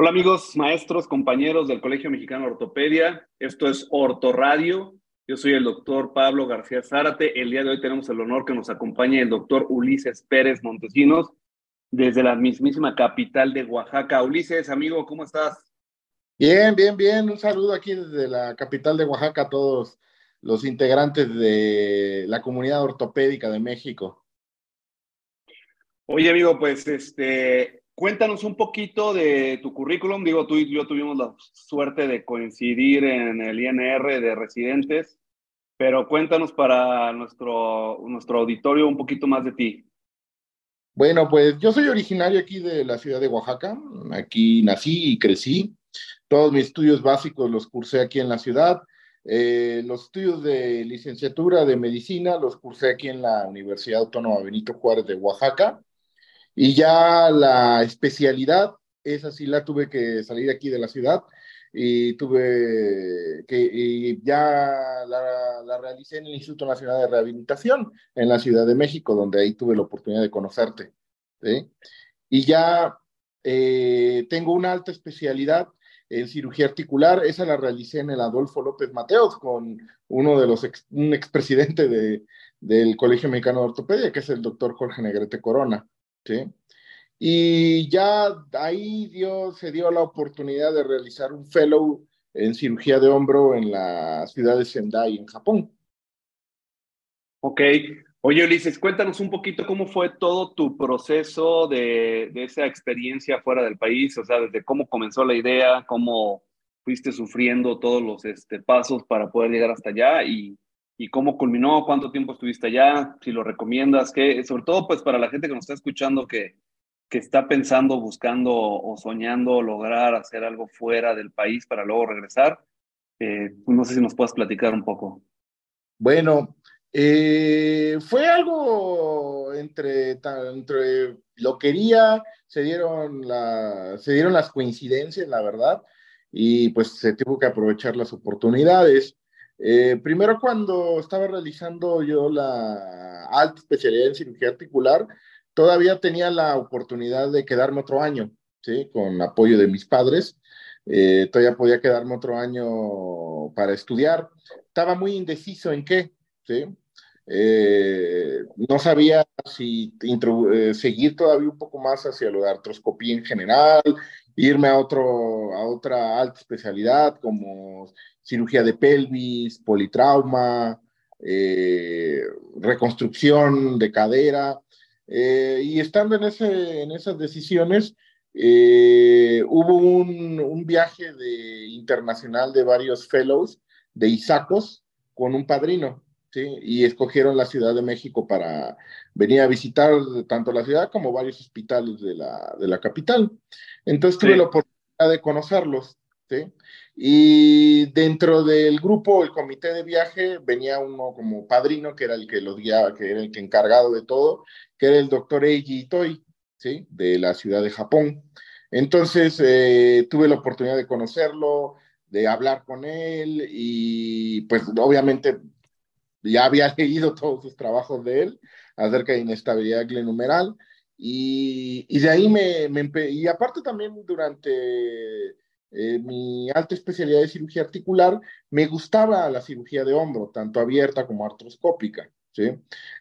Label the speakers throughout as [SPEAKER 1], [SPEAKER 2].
[SPEAKER 1] Hola amigos, maestros, compañeros del Colegio Mexicano de Ortopedia. Esto es Radio. Yo soy el doctor Pablo García Zárate. El día de hoy tenemos el honor que nos acompañe el doctor Ulises Pérez Montesinos desde la mismísima capital de Oaxaca. Ulises, amigo, ¿cómo estás?
[SPEAKER 2] Bien, bien, bien. Un saludo aquí desde la capital de Oaxaca a todos los integrantes de la comunidad ortopédica de México.
[SPEAKER 1] Oye, amigo, pues este, Cuéntanos un poquito de tu currículum. Digo, tú y yo tuvimos la suerte de coincidir en el INR de residentes, pero cuéntanos para nuestro, nuestro auditorio un poquito más de ti.
[SPEAKER 2] Bueno, pues yo soy originario aquí de la ciudad de Oaxaca. Aquí nací y crecí. Todos mis estudios básicos los cursé aquí en la ciudad. Eh, los estudios de licenciatura de medicina los cursé aquí en la Universidad Autónoma Benito Juárez de Oaxaca. Y ya la especialidad, esa sí la tuve que salir aquí de la ciudad y tuve que, y ya la, la, realicé en el Instituto Nacional de Rehabilitación en la Ciudad de México, donde ahí tuve la oportunidad de conocerte. Y ya eh, tengo una alta especialidad en cirugía articular, esa la realicé en el Adolfo López Mateos con uno de los, ex, un expresidente de, del Colegio Mexicano de Ortopedia, que es el doctor Jorge Negrete Corona. ¿Sí? Y ya ahí dio, se dio la oportunidad de realizar un fellow en cirugía de hombro en la ciudad de Sendai, en Japón.
[SPEAKER 1] Ok. Oye, Ulises, cuéntanos un poquito cómo fue todo tu proceso de, de esa experiencia fuera del país, o sea, desde cómo comenzó la idea, cómo fuiste sufriendo todos los este, pasos para poder llegar hasta allá y, y cómo culminó, cuánto tiempo estuviste allá, si lo recomiendas, que sobre todo pues para la gente que nos está escuchando que, que está pensando, buscando o soñando lograr hacer algo fuera del país para luego regresar. Eh, no sé si nos puedes platicar un poco.
[SPEAKER 2] Bueno, eh, fue algo entre, entre lo quería, se dieron, la, se dieron las coincidencias, la verdad, y pues se tuvo que aprovechar las oportunidades. Eh, primero, cuando estaba realizando yo la alta especialidad en cirugía articular, todavía tenía la oportunidad de quedarme otro año, ¿sí? Con apoyo de mis padres. Eh, todavía podía quedarme otro año para estudiar. Estaba muy indeciso en qué, ¿sí? Eh, no sabía si seguir todavía un poco más hacia lo de artroscopía en general, irme a, otro, a otra alta especialidad como cirugía de pelvis, politrauma, eh, reconstrucción de cadera. Eh, y estando en, ese, en esas decisiones, eh, hubo un, un, viaje de, internacional de varios fellows de ISACOS con un padrino, ¿sí? Y escogieron la Ciudad de México para venir a visitar tanto la ciudad como varios hospitales de la, de la capital. Entonces tuve la oportunidad de conocerlos, ¿sí? Y dentro del grupo, el comité de viaje, venía uno como padrino, que era el que los guiaba, que era el que encargado de todo, que era el doctor Eiji Itoi, ¿sí? De la ciudad de Japón. Entonces, eh, tuve la oportunidad de conocerlo, de hablar con él y pues obviamente ya había leído todos sus trabajos de él acerca de inestabilidad glenumeral y, y de ahí me, me y aparte también durante eh, mi alta especialidad de cirugía articular, me gustaba la cirugía de hombro, tanto abierta como artroscópica. ¿sí?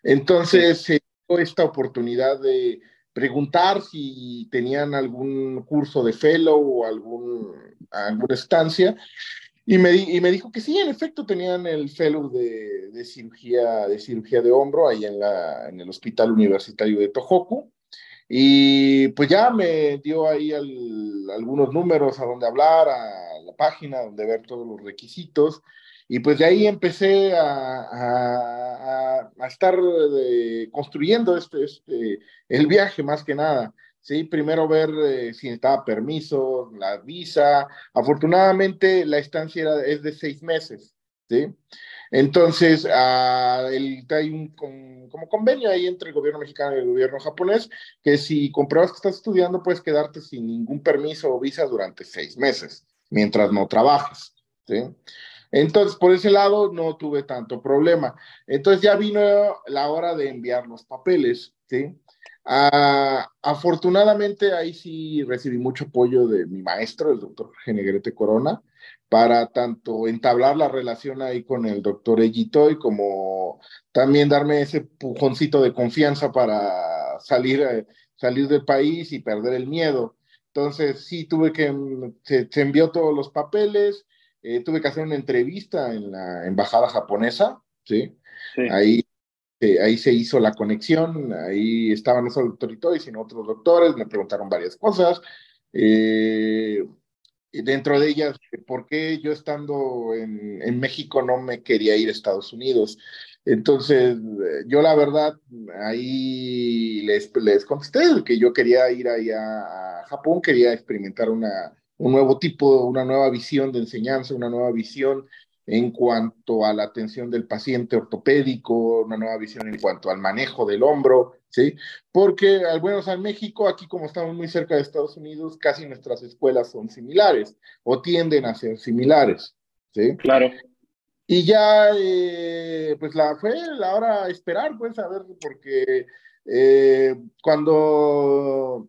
[SPEAKER 2] Entonces, se dio esta oportunidad de preguntar si tenían algún curso de fellow o algún, alguna estancia. Y me, y me dijo que sí, en efecto, tenían el fellow de, de cirugía, de cirugía de hombro ahí en, la, en el Hospital Universitario de Tohoku. Y pues ya me dio ahí algunos números a donde hablar, a la página donde ver todos los requisitos. Y pues de ahí empecé a, a, estar construyendo este, este, el viaje más que nada. ¿sí? Primero ver eh, si necesitaba permiso, la visa. Afortunadamente la estancia era, es de seis meses. ¿Sí? Entonces, ah, hay un como convenio ahí entre el gobierno mexicano y el gobierno japonés, que si compruebas que estás estudiando, puedes quedarte sin ningún permiso o visa durante seis meses, mientras no trabajas. ¿sí? Entonces, por ese lado no tuve tanto problema. Entonces ya vino la hora de enviar los papeles, ¿sí? Ah, afortunadamente ahí sí recibí mucho apoyo de mi maestro, el doctor Genegrete Corona, para tanto entablar la relación ahí con el doctor Ellitoy como también darme ese pujoncito de confianza para salir, eh, salir del país y perder el miedo. Entonces sí tuve que, se, se envió todos los papeles, eh, tuve que hacer una entrevista en la embajada japonesa, ¿sí? Ahí, eh, ahí se hizo la conexión, ahí estaban no solo doctor sino otros doctores, me preguntaron varias cosas. Eh, dentro de ellas, ¿por qué yo estando en, en, México no me quería ir a Estados Unidos? Entonces, yo la verdad, ahí les, les contesté que yo quería ir allá a Japón, quería experimentar una, un nuevo tipo, una nueva visión de enseñanza, una nueva visión en cuanto a la atención del paciente ortopédico, una nueva visión en cuanto al manejo del hombro, ¿sí? Porque, al menos en México, aquí como estamos muy cerca de Estados Unidos, casi nuestras escuelas son similares o tienden a ser similares, ¿sí?
[SPEAKER 1] Claro.
[SPEAKER 2] Y ya, eh, pues la fue la hora de esperar, pues, a ver, porque eh, cuando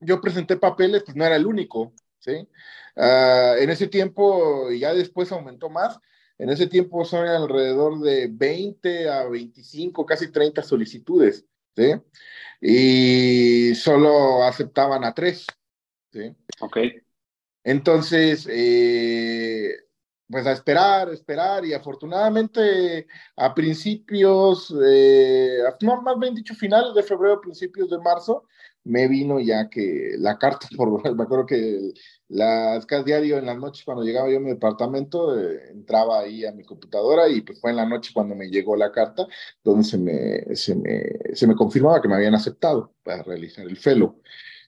[SPEAKER 2] yo presenté papeles, pues no era el único, ¿sí? Ah, en ese tiempo, ya después aumentó más, en ese tiempo son alrededor de 20 a 25, casi 30 solicitudes, ¿sí? Y solo aceptaban a tres, ¿sí?
[SPEAKER 1] Ok.
[SPEAKER 2] Entonces, eh, pues a esperar, esperar, y afortunadamente a principios, eh, no, más bien dicho, finales de febrero, principios de marzo, me vino ya que la carta, por, me acuerdo que las diario en las noches cuando llegaba yo a mi departamento, eh, entraba ahí a mi computadora y pues fue en la noche cuando me llegó la carta donde se me, se me, se me confirmaba que me habían aceptado para realizar el fellow.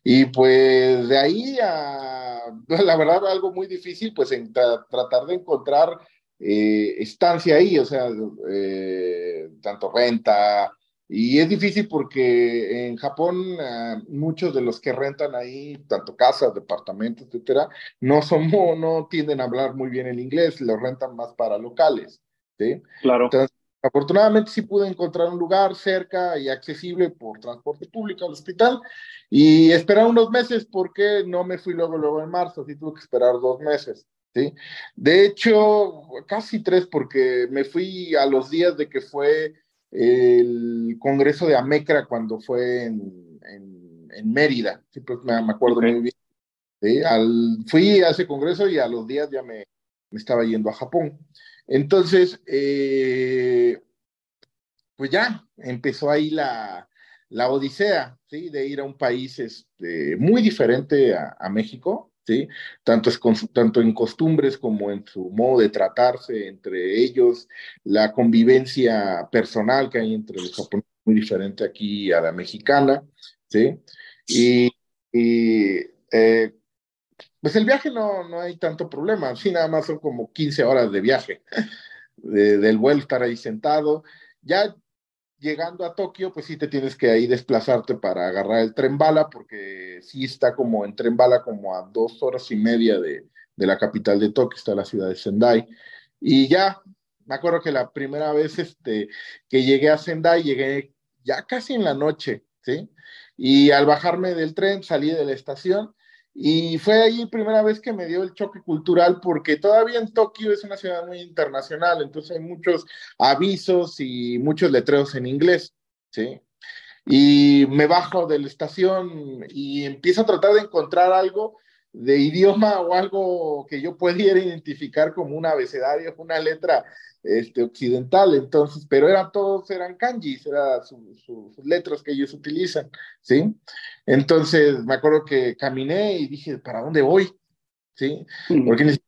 [SPEAKER 2] Y pues de ahí a, la verdad, algo muy difícil, pues en tratar de encontrar eh, estancia ahí, o sea, eh, tanto renta, y es difícil porque en Japón uh, muchos de los que rentan ahí, tanto casas, departamentos, etcétera, no son, no tienden a hablar muy bien el inglés, los rentan más para locales, ¿sí?
[SPEAKER 1] Claro.
[SPEAKER 2] Entonces, afortunadamente sí pude encontrar un lugar cerca y accesible por transporte público al hospital y esperar unos meses porque no me fui luego, luego en marzo, sí tuve que esperar dos meses. ¿sí? De hecho, casi tres porque me fui a los días de que fue el Congreso de Amecra cuando fue en, en, Mérida, pues me, acuerdo muy bien. Al, fui a ese Congreso y a los días ya me, me estaba yendo a Japón. Entonces, eh, pues ya empezó ahí la, la odisea, ¿sí? De ir a un país este, muy diferente a, a México, ¿sí? Tanto, es tanto en costumbres como en su modo de tratarse entre ellos, la convivencia personal que hay entre los japoneses muy diferente aquí a la mexicana, ¿sí? Y, eh, pues el viaje no, no hay tanto problema, sí, nada más son como 15 horas de viaje, del vuelo estar ahí sentado. Ya llegando a Tokio, pues sí te tienes que ahí desplazarte para agarrar el tren bala, porque sí está como en tren bala como a dos horas y media de, de la capital de Tokio, está la ciudad de Sendai. Y ya, me acuerdo que la primera vez este, que llegué a Sendai, llegué ya casi en la noche, ¿sí? Y al bajarme del tren, salí de la estación y fue ahí primera vez que me dio el choque cultural porque todavía en Tokio es una ciudad muy internacional, entonces hay muchos avisos y muchos letreros en inglés, ¿sí? Y me bajo de la estación y empiezo a tratar de encontrar algo de idioma o algo que yo pudiera identificar como un abecedario, una letra este, occidental, entonces, pero eran todos, eran kanjis, eran sus letras que ellos utilizan, ¿sí? Entonces, me acuerdo que caminé y dije, ¿para dónde voy? ¿Sí? Porque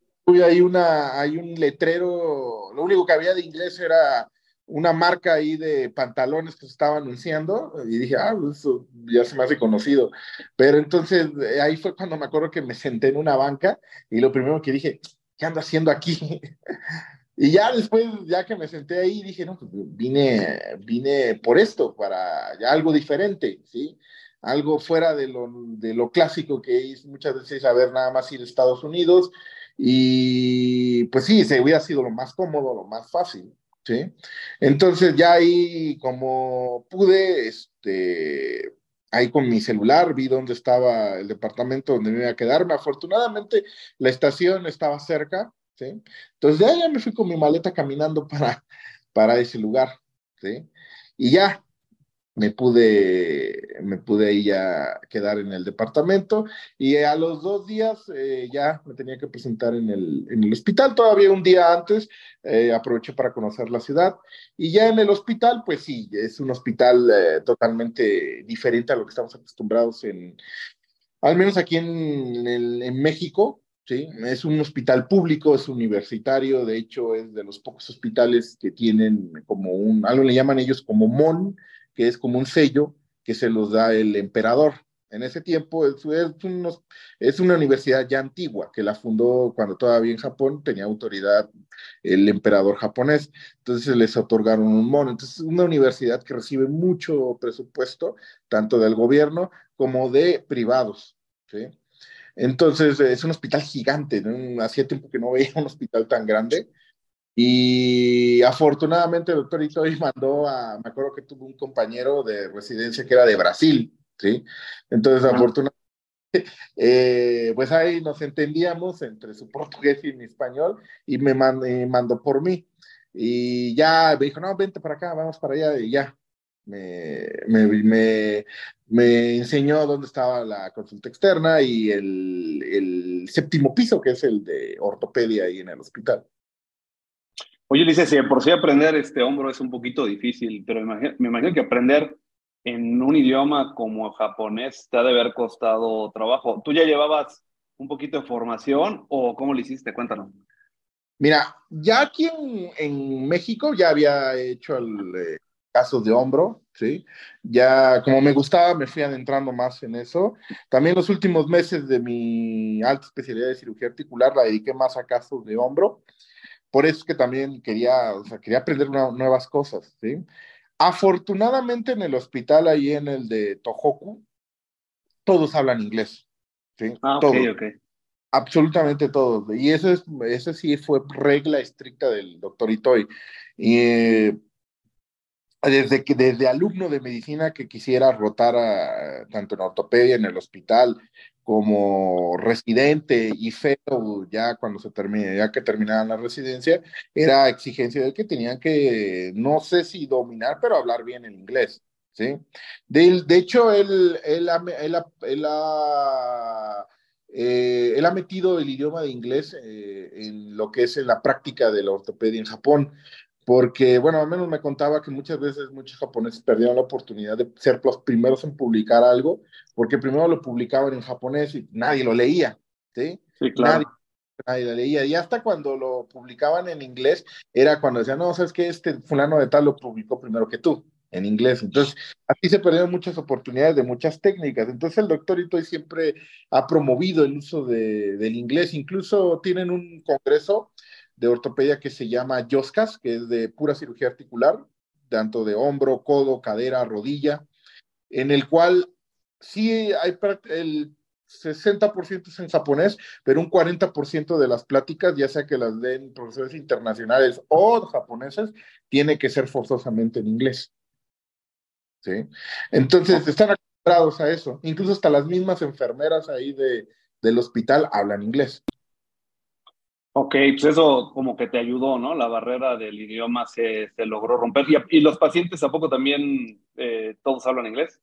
[SPEAKER 2] hay, una, hay un letrero, lo único que había de inglés era una marca ahí de pantalones que se estaba anunciando y dije, ah, pues eso ya se me hace conocido. Pero entonces eh, ahí fue cuando me acuerdo que me senté en una banca y lo primero que dije, ¿qué ando haciendo aquí? y ya después, ya que me senté ahí, dije, no, pues vine, vine por esto, para algo diferente, ¿sí? Algo fuera de lo, de lo clásico que es muchas veces saber nada más ir a Estados Unidos y pues sí, se hubiera sido lo más cómodo, lo más fácil, ¿sí? Entonces ya ahí como pude, este, ahí con mi celular vi dónde estaba el departamento donde me iba a quedarme. Afortunadamente la estación estaba cerca, ¿sí? Entonces ya, ya me fui con mi maleta caminando para, para ese lugar, ¿sí? Y ya, me pude, me pude ahí ya quedar en el departamento y a los dos días eh, ya me tenía que presentar en el, en el hospital, todavía un día antes eh, aproveché para conocer la ciudad y ya en el hospital, pues sí, es un hospital eh, totalmente diferente a lo que estamos acostumbrados en, al menos aquí en, en México, ¿sí? Es un hospital público, es universitario, de hecho es de los pocos hospitales que tienen como un, algo le llaman ellos como MON, que es como un sello que se los da el emperador. En ese tiempo es, es, una universidad ya antigua, que la fundó cuando todavía en Japón tenía autoridad el emperador japonés. Entonces les otorgaron un mono. Entonces es una universidad que recibe mucho presupuesto, tanto del gobierno como de privados. ¿sí? Entonces es un hospital gigante. Hacía tiempo que no veía un hospital tan grande. Y afortunadamente el doctor Itoy mandó a, me acuerdo que tuvo un compañero de residencia que era de Brasil, ¿sí? Entonces, afortunadamente, eh, pues ahí nos entendíamos entre su portugués y mi español y me, mandó por mí. Y ya me dijo, no, vente para acá, vamos para allá, y ya. Me, me, me, me enseñó dónde estaba la consulta externa y el, el séptimo piso, que es el de ortopedia ahí en el hospital.
[SPEAKER 1] Oye, dice, si por sí aprender este hombro es un poquito difícil, pero me imagino, que aprender en un idioma como japonés te ha de haber costado trabajo. ¿Tú ya llevabas un poquito de formación o cómo lo hiciste? Cuéntanos.
[SPEAKER 2] Mira, ya aquí en, México ya había hecho el eh, caso de hombro, ¿sí? Ya como me gustaba, me fui adentrando más en eso. También los últimos meses de mi alta especialidad de cirugía articular la dediqué más a casos de hombro por eso es que también quería, o sea, quería aprender nuevas cosas, ¿sí? Afortunadamente en el hospital ahí en el de Tohoku, todos hablan inglés, ¿sí?
[SPEAKER 1] Ah, ok, ok.
[SPEAKER 2] Absolutamente todos. Y eso, es, eso sí fue regla estricta del doctor Itoy. Y eh, desde, que, desde alumno de medicina que quisiera rotar tanto en ortopedia en el hospital como residente y fellow ya cuando se termine, ya que terminaban la residencia, era exigencia de que tenían que, no sé si dominar, pero hablar bien el inglés, ¿sí? De, de hecho, él, él, él, él, ha, eh, él, ha, metido el idioma de inglés eh, en lo que es en la práctica de la ortopedia en Japón porque, bueno, al menos me contaba que muchas veces muchos japoneses perdieron la oportunidad de ser los primeros en publicar algo, porque primero lo publicaban en japonés y nadie lo leía, ¿sí?
[SPEAKER 1] Sí, claro.
[SPEAKER 2] Nadie, lo leía. Y hasta cuando lo publicaban en inglés, era cuando decían, no, sabes que este fulano de tal lo publicó primero que tú, en inglés. Entonces, así se perdieron muchas oportunidades de muchas técnicas. Entonces, el doctor Itoy siempre ha promovido el uso de, del inglés. Incluso tienen un congreso de ortopedia que se llama YOSCAS, que es de pura cirugía articular, tanto de hombro, codo, cadera, rodilla, en el cual sí hay el 60% es en japonés, pero un 40% de las pláticas, ya sea que las den profesores internacionales o japoneses, tiene que ser forzosamente en inglés. ¿Sí? Entonces, están acostumbrados a eso. Incluso hasta las mismas enfermeras ahí de, del hospital hablan inglés.
[SPEAKER 1] Ok, pues eso como que te ayudó, ¿no? La barrera del idioma se, se logró romper. ¿Y, los pacientes a poco también eh, todos hablan inglés?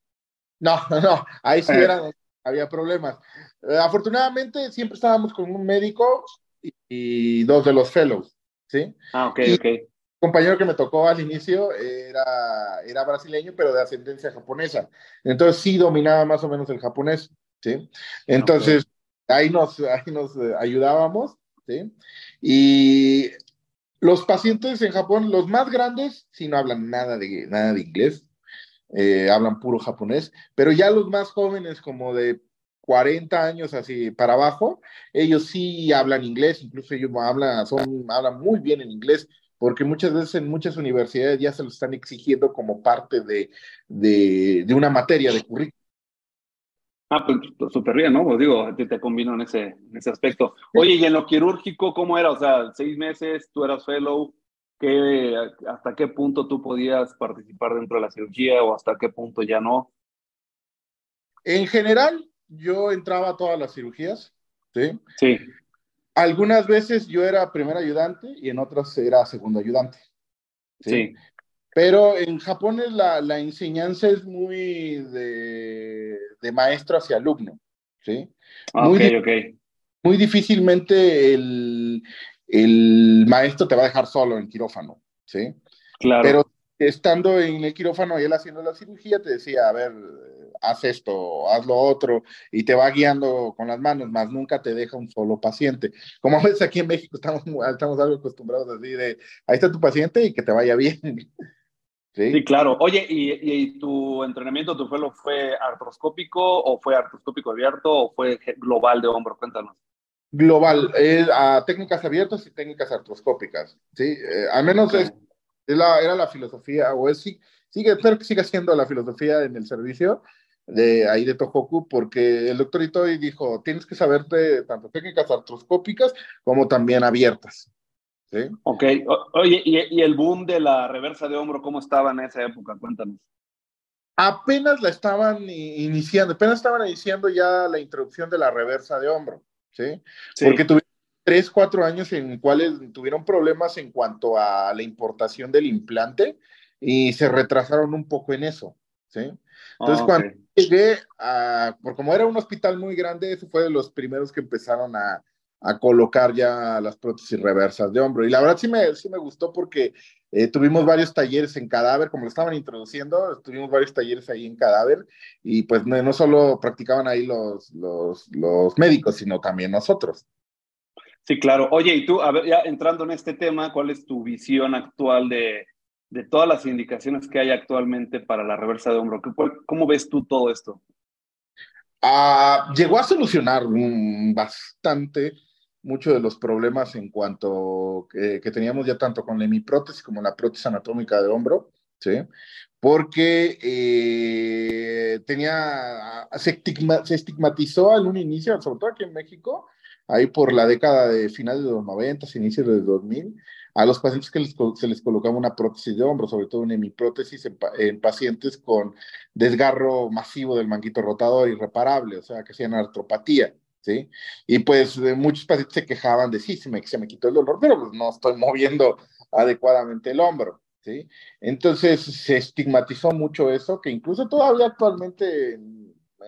[SPEAKER 2] No, no, ahí sí eh. había problemas. Eh, afortunadamente siempre estábamos con un médico y, dos de los fellows, ¿sí?
[SPEAKER 1] Ah, ok, ok. El
[SPEAKER 2] compañero que me tocó al inicio era, era brasileño, pero de ascendencia japonesa. Entonces sí dominaba más o menos el japonés, ¿sí? Entonces ahí, nos, ahí nos ayudábamos y los pacientes en Japón, los más grandes, sí no hablan nada de, nada de inglés, eh, hablan puro japonés, pero ya los más jóvenes, como de 40 años así para abajo, ellos sí hablan inglés, incluso ellos hablan, son, hablan muy bien en inglés, porque muchas veces en muchas universidades ya se lo están exigiendo como parte de, de, de una materia de currículum.
[SPEAKER 1] Ah, pues súper bien, ¿no? Pues digo, a ti te combino en ese, en ese aspecto. Oye, y en lo quirúrgico, ¿cómo era? O sea, seis meses, tú eras fellow, ¿qué, ¿hasta qué punto tú podías participar dentro de la cirugía o hasta qué punto ya no?
[SPEAKER 2] En general, yo entraba a todas las cirugías, ¿sí?
[SPEAKER 1] Sí.
[SPEAKER 2] Algunas veces yo era primer ayudante y en otras era segundo ayudante. Sí. Pero en Japón la, la enseñanza es muy de, de, maestro hacia alumno, ¿sí?
[SPEAKER 1] Ah, muy, ok,
[SPEAKER 2] Muy difícilmente el, el maestro te va a dejar solo en quirófano, ¿sí?
[SPEAKER 1] Claro.
[SPEAKER 2] Pero estando en el quirófano y él haciendo la cirugía, te decía, a ver, haz esto, haz lo otro, y te va guiando con las manos, más nunca te deja un solo paciente. Como a veces aquí en México estamos, estamos algo acostumbrados así de, ahí está tu paciente y que te vaya bien.
[SPEAKER 1] Sí, claro. Oye, ¿y, tu entrenamiento, tu fue, fue artroscópico o fue artroscópico abierto o fue global de hombro? Cuéntanos.
[SPEAKER 2] Global, eh, a técnicas abiertas y técnicas artroscópicas, ¿sí? Eh, al menos es, la, era la filosofía, o es, sigue, espero que siga siendo la filosofía en el servicio, de ahí de Tohoku, porque el doctor Itoi dijo, tienes que saberte tanto técnicas artroscópicas como también abiertas. ¿Sí?
[SPEAKER 1] Ok, oye, ¿y, el boom de la reversa de hombro, cómo estaba en esa época? Cuéntanos.
[SPEAKER 2] Apenas la estaban iniciando, apenas estaban iniciando ya la introducción de la reversa de hombro, ¿sí? sí. Porque tuvieron tres, cuatro años en cuales tuvieron problemas en cuanto a la importación del implante y se retrasaron un poco en eso, ¿sí? Entonces, ah, cuando llegué, a, por como era un hospital muy grande, ese fue de los primeros que empezaron a, a colocar ya las prótesis reversas de hombro. Y la verdad sí me, sí me gustó porque eh, tuvimos varios talleres en cadáver, como lo estaban introduciendo, tuvimos varios talleres ahí en cadáver y pues no, no solo practicaban ahí los, los, los, médicos, sino también nosotros.
[SPEAKER 1] Sí, claro. Oye, y tú, a ver, ya entrando en este tema, ¿cuál es tu visión actual de, de todas las indicaciones que hay actualmente para la reversa de hombro. ¿Cómo ves tú todo esto?
[SPEAKER 2] Ah, llegó a solucionar bastante muchos de los problemas en cuanto que, que, teníamos ya tanto con la hemiprótesis como la prótesis anatómica de hombro, ¿sí? Porque eh, tenía, se, se, estigmatizó en un inicio, sobre todo aquí en México, ahí por la década de finales de los 90, inicios de 2000, a los pacientes que se les colocaba una prótesis de hombro, sobre todo una hemiprótesis en, en, pacientes con desgarro masivo del manguito rotador irreparable, o sea, que hacían artropatía, ¿sí? Y pues muchos pacientes se quejaban de, sí, se me, quitó el dolor, pero pues no estoy moviendo adecuadamente el hombro, ¿sí? Entonces se estigmatizó mucho eso, que incluso todavía actualmente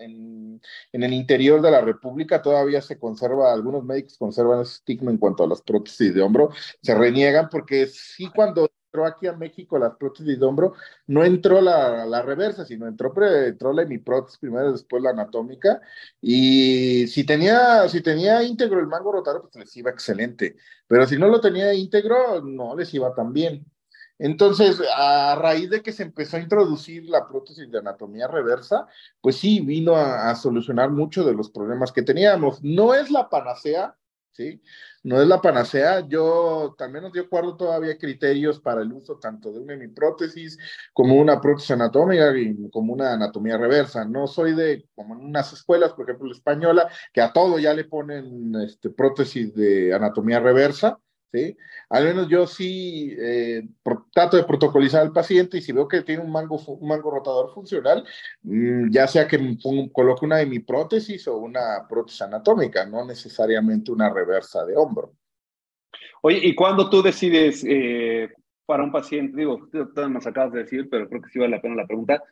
[SPEAKER 2] en, en, el interior de la República todavía se conserva, algunos médicos conservan ese estigma en cuanto a las prótesis de hombro, se reniegan porque sí cuando aquí a México las prótesis de hombro, no entró la, reversa, sino entró, entró la hemiprótesis primero, después la anatómica, y si tenía, si tenía íntegro el mango rotador, pues les iba excelente, pero si no lo tenía íntegro, no les iba tan bien. Entonces, a raíz de que se empezó a introducir la prótesis de anatomía reversa, pues sí, vino a solucionar muchos de los problemas que teníamos. No es la panacea, ¿sí? No es la panacea. Yo, al menos yo guardo todavía criterios para el uso tanto de una hemiprótesis como una prótesis anatómica y como una anatomía reversa. No soy de, como en unas escuelas, por ejemplo, la española, que a todo ya le ponen este, prótesis de anatomía reversa. Al menos yo sí eh, trato de protocolizar al paciente y si veo que tiene un mango, un mango rotador funcional, mmm, ya sea que coloque una hemiprótesis o una prótesis anatómica, no necesariamente una reversa de hombro.
[SPEAKER 1] Oye, ¿y cuando tú decides eh, para un paciente, digo, tú nos acabas de decir, pero creo que sí vale la pena la pregunta,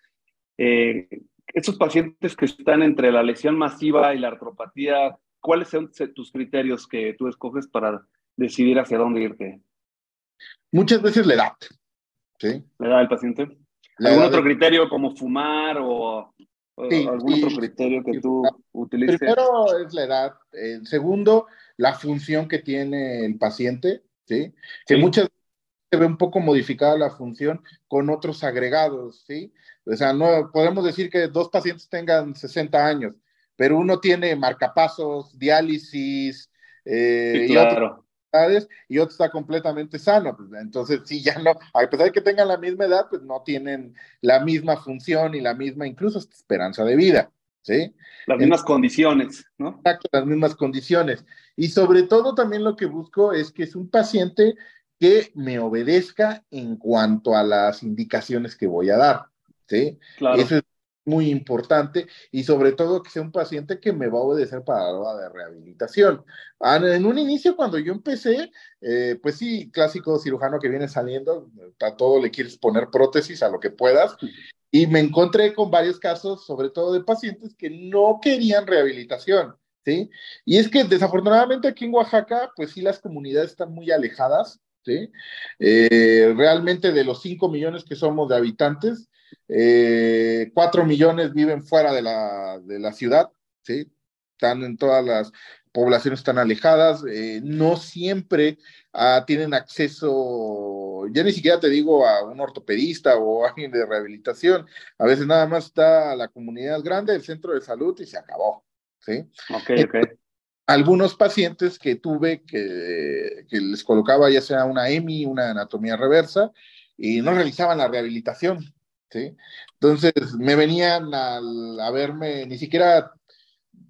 [SPEAKER 1] eh, esos pacientes que están entre la lesión masiva y la artropatía, ¿cuáles son tus criterios que tú escoges para decidir hacia dónde irte?
[SPEAKER 2] Muchas veces la edad. ¿sí?
[SPEAKER 1] ¿La edad del paciente? La ¿Algún otro de... criterio como fumar o, sí, algún otro criterio que tú utilices?
[SPEAKER 2] Primero es la edad. El segundo, la función que tiene el paciente, ¿sí? Que muchas veces se ve un poco modificada la función con otros agregados, ¿sí? O sea, no podemos decir que dos pacientes tengan 60 años, pero uno tiene marcapasos, diálisis, eh,
[SPEAKER 1] sí, claro. y otro,
[SPEAKER 2] y otro está completamente sano. Pues, entonces, sí, ya no, a pesar de que tengan la misma edad, pues no tienen la misma función y la misma, incluso esperanza de vida. ¿sí?
[SPEAKER 1] Las mismas condiciones, ¿no?
[SPEAKER 2] Exacto, las mismas condiciones. Y sobre todo también lo que busco es que es un paciente que me obedezca en cuanto a las indicaciones que voy a dar, ¿sí?
[SPEAKER 1] Claro.
[SPEAKER 2] Eso es muy importante y sobre todo que sea un paciente que me va a obedecer para la de rehabilitación. Ah, en un inicio, cuando yo empecé, eh, pues sí, clásico cirujano que viene saliendo, a todo le quieres poner prótesis a lo que puedas. Y me encontré con varios casos, sobre todo de pacientes que no querían rehabilitación, ¿sí? Y es que desafortunadamente aquí en Oaxaca, pues sí, las comunidades están muy alejadas, ¿sí? Eh, realmente de los 5 millones que somos de habitantes, eh, 4 millones viven fuera de la, de la ciudad, ¿sí? Están en todas las poblaciones están alejadas, eh, no siempre ah, tienen acceso, ya ni siquiera te digo a un ortopedista o a alguien de rehabilitación, a veces nada más está la comunidad grande, el centro de salud y se acabó, ¿sí?
[SPEAKER 1] Ok, ok.
[SPEAKER 2] Algunos pacientes que tuve que, que les colocaba ya sea una EMI, una anatomía reversa, y no realizaban la rehabilitación, ¿sí? Entonces me venían a, a verme, ni siquiera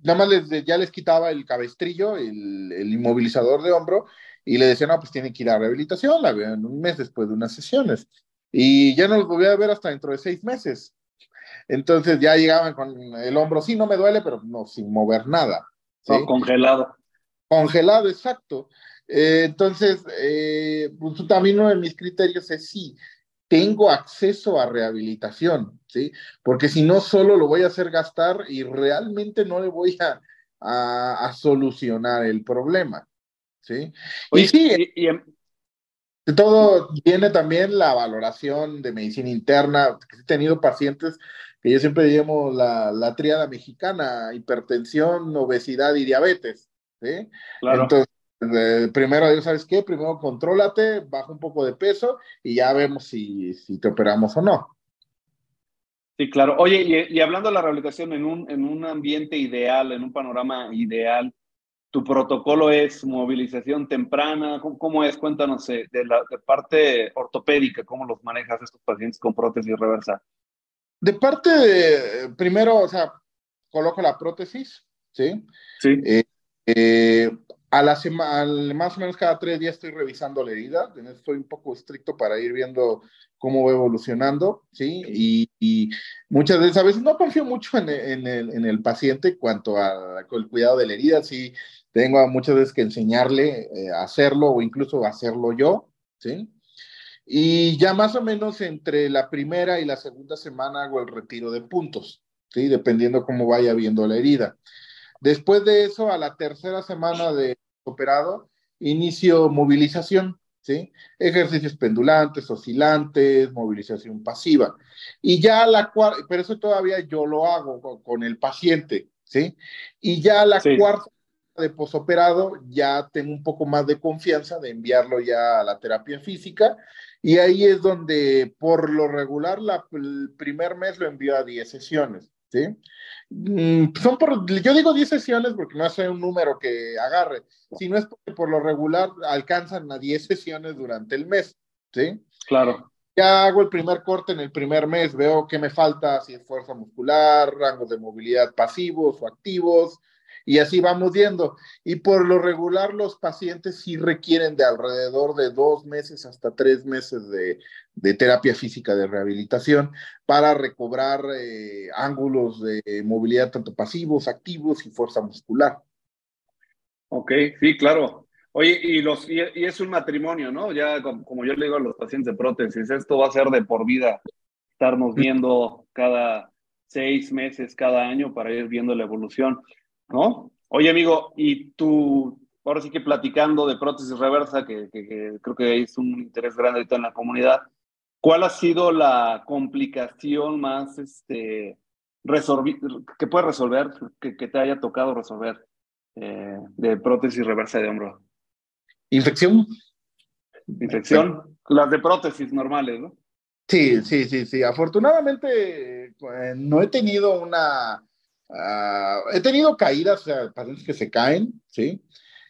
[SPEAKER 2] nada más les, ya les quitaba el cabestrillo, el, el, inmovilizador de hombro, y le decían, no, pues tienen que ir a rehabilitación, la vean un mes después de unas sesiones. Y ya no los volví a ver hasta dentro de seis meses. Entonces ya llegaban con el hombro, sí, no me duele, pero no, sin mover nada. ¿Sí?
[SPEAKER 1] No, congelado.
[SPEAKER 2] Congelado, exacto. Eh, entonces, eh, pues, también uno de mis criterios es sí, tengo acceso a rehabilitación, ¿sí? Porque si no, solo lo voy a hacer gastar y realmente no le voy a, a, a solucionar el problema, ¿sí?
[SPEAKER 1] Oye,
[SPEAKER 2] y sí,
[SPEAKER 1] y, y,
[SPEAKER 2] de todo viene también la valoración de medicina interna. He tenido pacientes que yo siempre llamo la, la tríada mexicana, hipertensión, obesidad y diabetes, ¿sí?
[SPEAKER 1] Claro.
[SPEAKER 2] Entonces, eh, primero, ¿sabes qué? Primero contrólate, baja un poco de peso y ya vemos si, si te operamos o no.
[SPEAKER 1] Sí, claro. Oye, y, y, hablando de la rehabilitación en un, en un ambiente ideal, en un panorama ideal, ¿tu protocolo es movilización temprana? ¿Cómo, cómo es? Cuéntanos eh, de la de parte ortopédica, ¿cómo los manejas estos pacientes con prótesis reversa?
[SPEAKER 2] De parte de, primero, o sea, coloco la prótesis, ¿sí?
[SPEAKER 1] Sí.
[SPEAKER 2] Eh, eh, a la semana, más o menos cada tres días estoy revisando la herida, estoy un poco estricto para ir viendo cómo va evolucionando, ¿sí? Y, y muchas veces, a veces no confío mucho en, en, el, en el, paciente cuanto al cuidado de la herida, sí, tengo muchas veces que enseñarle eh, a hacerlo o incluso hacerlo yo, ¿sí? Y ya más o menos entre la primera y la segunda semana hago el retiro de puntos, ¿sí? Dependiendo cómo vaya viendo la herida. Después de eso, a la tercera semana de operado, inicio movilización, ¿sí? Ejercicios pendulantes, oscilantes, movilización pasiva. Y ya la cuarta, pero eso todavía yo lo hago con, con el paciente, ¿sí? Y ya la sí. cuarta de posoperado ya tengo un poco más de confianza de enviarlo ya a la terapia física y ahí es donde por lo regular la, el primer mes lo envío a 10 sesiones, ¿sí? son por, yo digo 10 sesiones porque no hace un número que agarre, sino es porque por lo regular alcanzan a 10 sesiones durante el mes, ¿sí?
[SPEAKER 1] Claro.
[SPEAKER 2] Ya hago el primer corte en el primer mes, veo qué me falta, si es fuerza muscular, rangos de movilidad pasivos o activos, y así vamos viendo. Y por lo regular los pacientes sí requieren de alrededor de dos meses hasta tres meses de, terapia física de rehabilitación para recobrar eh, ángulos de movilidad tanto pasivos, activos y fuerza muscular.
[SPEAKER 1] Ok, sí, claro. Oye, y, los, y, y es un matrimonio, ¿no? Ya como, como, yo le digo a los pacientes de prótesis, esto va a ser de por vida, estarnos viendo cada seis meses, cada año para ir viendo la evolución. ¿No? Oye, amigo, y tú, ahora sí que platicando de prótesis reversa, que, que, que, creo que es un interés grande ahorita en la comunidad, ¿cuál ha sido la complicación más este, que puedes resolver, que, que, te haya tocado resolver eh, de prótesis reversa de hombro?
[SPEAKER 2] Infección.
[SPEAKER 1] Infección. Las de prótesis normales, ¿no?
[SPEAKER 2] Sí, sí, sí, sí. Afortunadamente eh, no he tenido una Uh, he tenido caídas, o sea, pacientes que se caen, ¿sí?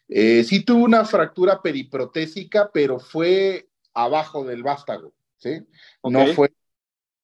[SPEAKER 2] Eh, sí tuve una fractura periprotésica, pero fue abajo del vástago, ¿sí? Okay. No fue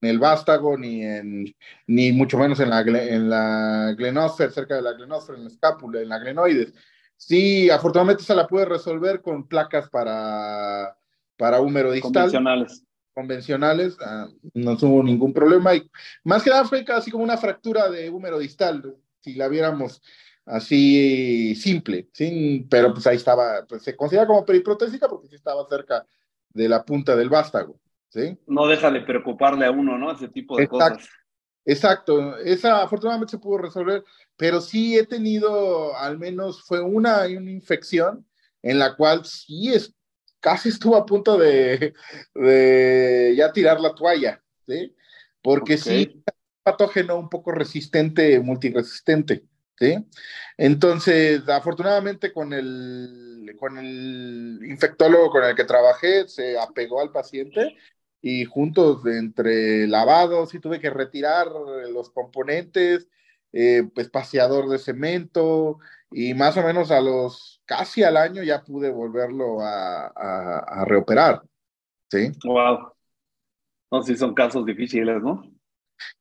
[SPEAKER 2] el Vástago, ni en, ni mucho menos en la, en la cerca de la Glenosfer, en la escápula, en la glenoides. Sí, afortunadamente se la pude resolver con placas para, para húmero distal.
[SPEAKER 1] Convencionales.
[SPEAKER 2] Convencionales, ah, no tuvo ningún problema. Y más que nada fue casi como una fractura de húmero distal, si la viéramos así simple, ¿sí? pero pues ahí estaba, pues se considera como periprotésica porque sí estaba cerca de la punta del vástago. ¿sí?
[SPEAKER 1] No deja de preocuparle a uno, ¿no? Ese tipo de cosas.
[SPEAKER 2] Exacto, esa afortunadamente se pudo resolver, pero sí he tenido, al menos fue una, una infección en la cual sí es, casi estuvo a punto de, de ya tirar la toalla, ¿sí? Porque sí, patógeno un poco resistente, multiresistente, ¿sí? Entonces, afortunadamente con el, con el infectólogo con el que trabajé, se apegó al paciente y juntos entre lavados y tuve que retirar los componentes, eh, pues paseador de cemento y más o menos a los casi al año ya pude volverlo a, a, reoperar. ¿sí?
[SPEAKER 1] Wow. No, sí son casos difíciles, ¿no?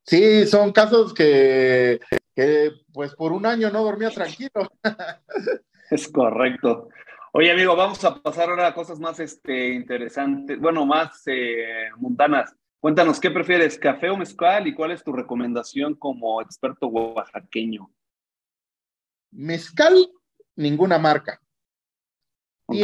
[SPEAKER 2] Sí, son casos que, que pues por un año no dormía tranquilo.
[SPEAKER 1] es correcto. Oye, amigo, vamos a pasar ahora a cosas más este, interesantes, bueno, más eh, mundanas. Cuéntanos, ¿qué prefieres, café o mezcal y cuál es tu recomendación como experto oaxaqueño?
[SPEAKER 2] Mezcal, ninguna marca.
[SPEAKER 1] Ok.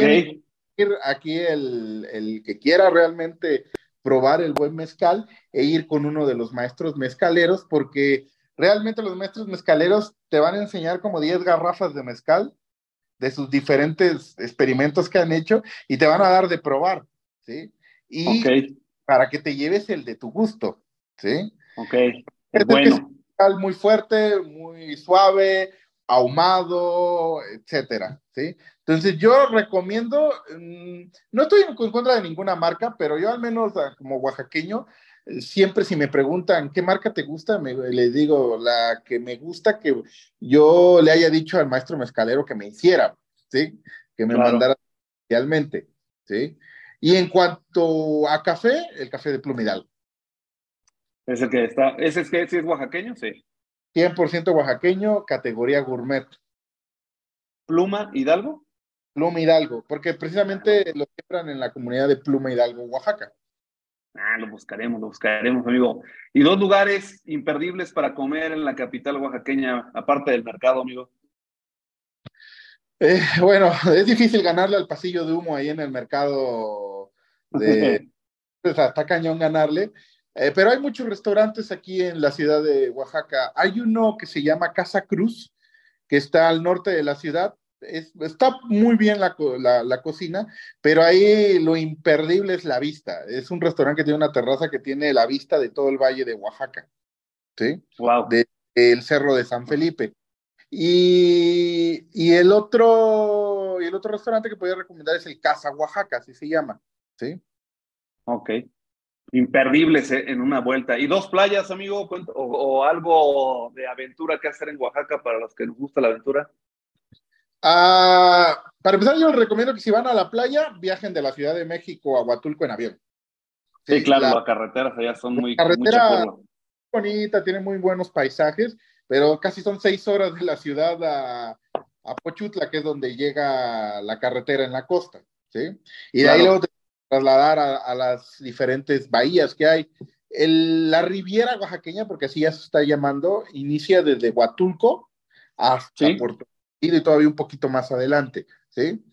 [SPEAKER 2] Aquí el, el que quiera realmente probar el buen mezcal e ir con uno de los maestros mezcaleros, porque realmente los maestros mezcaleros te van a enseñar como 10 garrafas de mezcal de sus diferentes experimentos que han hecho y te van a dar de probar, ¿sí? Y para que te lleves el de tu gusto, ¿sí?
[SPEAKER 1] Ok, es bueno.
[SPEAKER 2] Es muy fuerte, muy suave, ahumado, etcétera, ¿sí? Entonces yo recomiendo, mm, no estoy en contra de ninguna marca, pero yo al menos ah, como oaxaqueño, siempre si me preguntan qué marca te gusta, me, les digo la que me gusta que yo le haya dicho al maestro mezcalero que me hiciera, ¿sí? Que me mandara realmente, ¿sí? Y en cuanto a café, el café de Plumidal.
[SPEAKER 1] ¿Es el que está, ese es que es oaxaqueño? Sí.
[SPEAKER 2] 100% oaxaqueño, categoría gourmet.
[SPEAKER 1] ¿Pluma Hidalgo?
[SPEAKER 2] Pluma Hidalgo, porque precisamente lo siembran en la comunidad de Pluma Hidalgo, Oaxaca.
[SPEAKER 1] Ah, lo buscaremos, lo buscaremos, amigo. ¿Y dos lugares imperdibles para comer en la capital oaxaqueña, aparte del mercado, amigo?
[SPEAKER 2] Eh, bueno, es difícil ganarle al pasillo de humo ahí en el mercado de... está cañón ganarle, eh, pero hay muchos restaurantes aquí en la ciudad de Oaxaca. Hay uno que se llama Casa Cruz, que está al norte de la ciudad, está muy bien la, la, cocina, pero ahí lo imperdible es la vista. Es un restaurante que tiene una terraza que tiene la vista de todo el valle de Oaxaca, ¿sí?
[SPEAKER 1] Wow.
[SPEAKER 2] De, el cerro de San Felipe. Y, y, el otro, y el otro restaurante que podría recomendar es el Casa Oaxaca, así se llama, ¿sí?
[SPEAKER 1] Ok. Imperdibles eh, en una vuelta. ¿Y dos playas, amigo? O, o algo de aventura que hacer en Oaxaca para los que nos gusta la aventura?
[SPEAKER 2] Ah, para empezar, yo les recomiendo que si van a la playa, viajen de la Ciudad de México a Huatulco en avión.
[SPEAKER 1] Sí, claro, las carreteras allá son muy
[SPEAKER 2] carretera bonita, tiene muy buenos paisajes, pero casi son seis horas de la ciudad a, Pochutla, que es donde llega la carretera en la costa, ¿sí? Y de ahí luego te trasladar a, las diferentes bahías que hay. la Riviera Oaxaqueña, porque así ya se está llamando, inicia desde Huatulco hasta Puerto y todavía un poquito más adelante, ¿sí?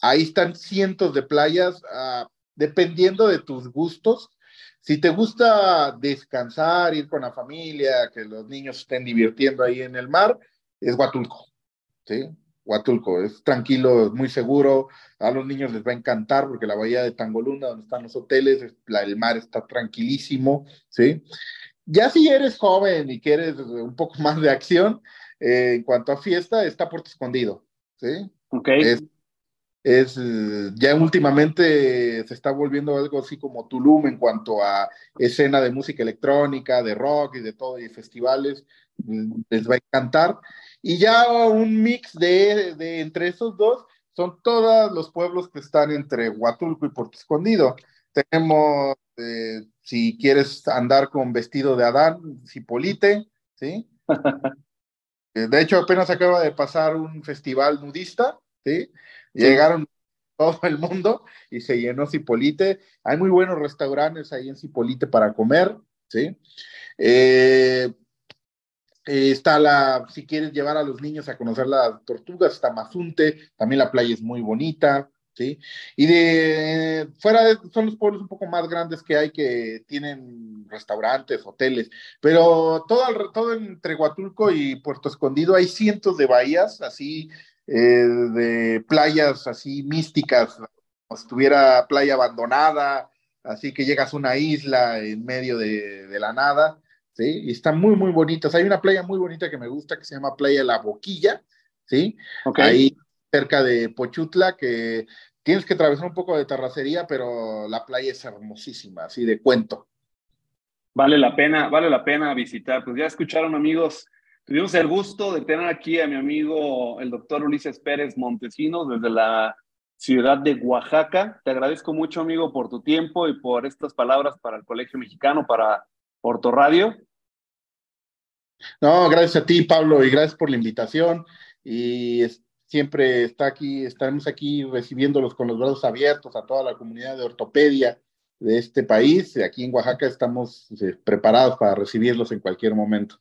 [SPEAKER 2] Ahí están cientos de playas, ah, dependiendo de tus gustos. Si te gusta descansar, ir con la familia, que los niños estén divirtiendo ahí en el mar, es Huatulco, ¿sí? Huatulco, es tranquilo, muy seguro, a los niños les va a encantar porque la bahía de Tangolunda, donde están los hoteles, el mar está tranquilísimo, ¿sí? Ya si eres joven y quieres un poco más de acción, eh, en cuanto a fiesta, está Puerto Escondido, ¿sí?
[SPEAKER 1] Ok.
[SPEAKER 2] Es, ya últimamente se está volviendo algo así como Tulum en cuanto a escena de música electrónica, de rock y de todo, y festivales, mm, les va a encantar. Y ya un mix de, de entre esos dos son todos los pueblos que están entre Huatulco y Puerto Escondido. Tenemos eh, si quieres andar con vestido de Adán, Cipolite, ¿sí? Eh, de hecho, apenas acaba de pasar un festival nudista, ¿sí? Llegaron todo el mundo y se llenó Cipolite. Hay muy buenos restaurantes ahí en Cipolite para comer, ¿sí? Eh, eh, está la, si quieres llevar a los niños a conocer las tortugas, está Mazunte, también la playa es muy bonita, ¿sí? Y de fuera de, son los pueblos un poco más grandes que hay que tienen restaurantes, hoteles, pero todo, todo entre Huatulco y Puerto Escondido hay cientos de bahías, así, eh, de playas así místicas, como si estuviera playa abandonada, así que llegas a una isla en medio de, de la nada, ¿sí? Y están muy, muy bonitas. Hay una playa muy bonita que me gusta que se llama Playa La Boquilla, ¿sí? Ahí cerca de Pochutla, que tienes que atravesar un poco de terracería, pero la playa es hermosísima, así de cuento.
[SPEAKER 1] Vale la pena, vale la pena visitar. Pues ya escucharon, amigos. Tuvimos el gusto de tener aquí a mi amigo, el doctor Ulises Pérez Montesinos, desde la ciudad de Oaxaca. Te agradezco mucho, amigo, por tu tiempo y por estas palabras para el Colegio Mexicano, para Porto Radio.
[SPEAKER 2] No, gracias a ti, Pablo, y gracias por la invitación. Y siempre está aquí, estaremos aquí recibiéndolos con los brazos abiertos a toda la comunidad de ortopedia de este país. Aquí en Oaxaca estamos eh, preparados para recibirlos en cualquier momento.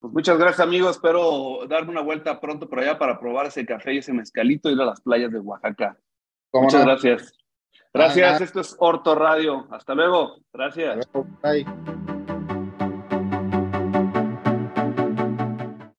[SPEAKER 1] Pues muchas gracias, amigos. Espero darme una vuelta pronto por allá para probar ese café y ese mezcalito y ir a las playas de Oaxaca. Muchas gracias. Gracias, esto es Orto Radio. Hasta luego. Gracias. Bye.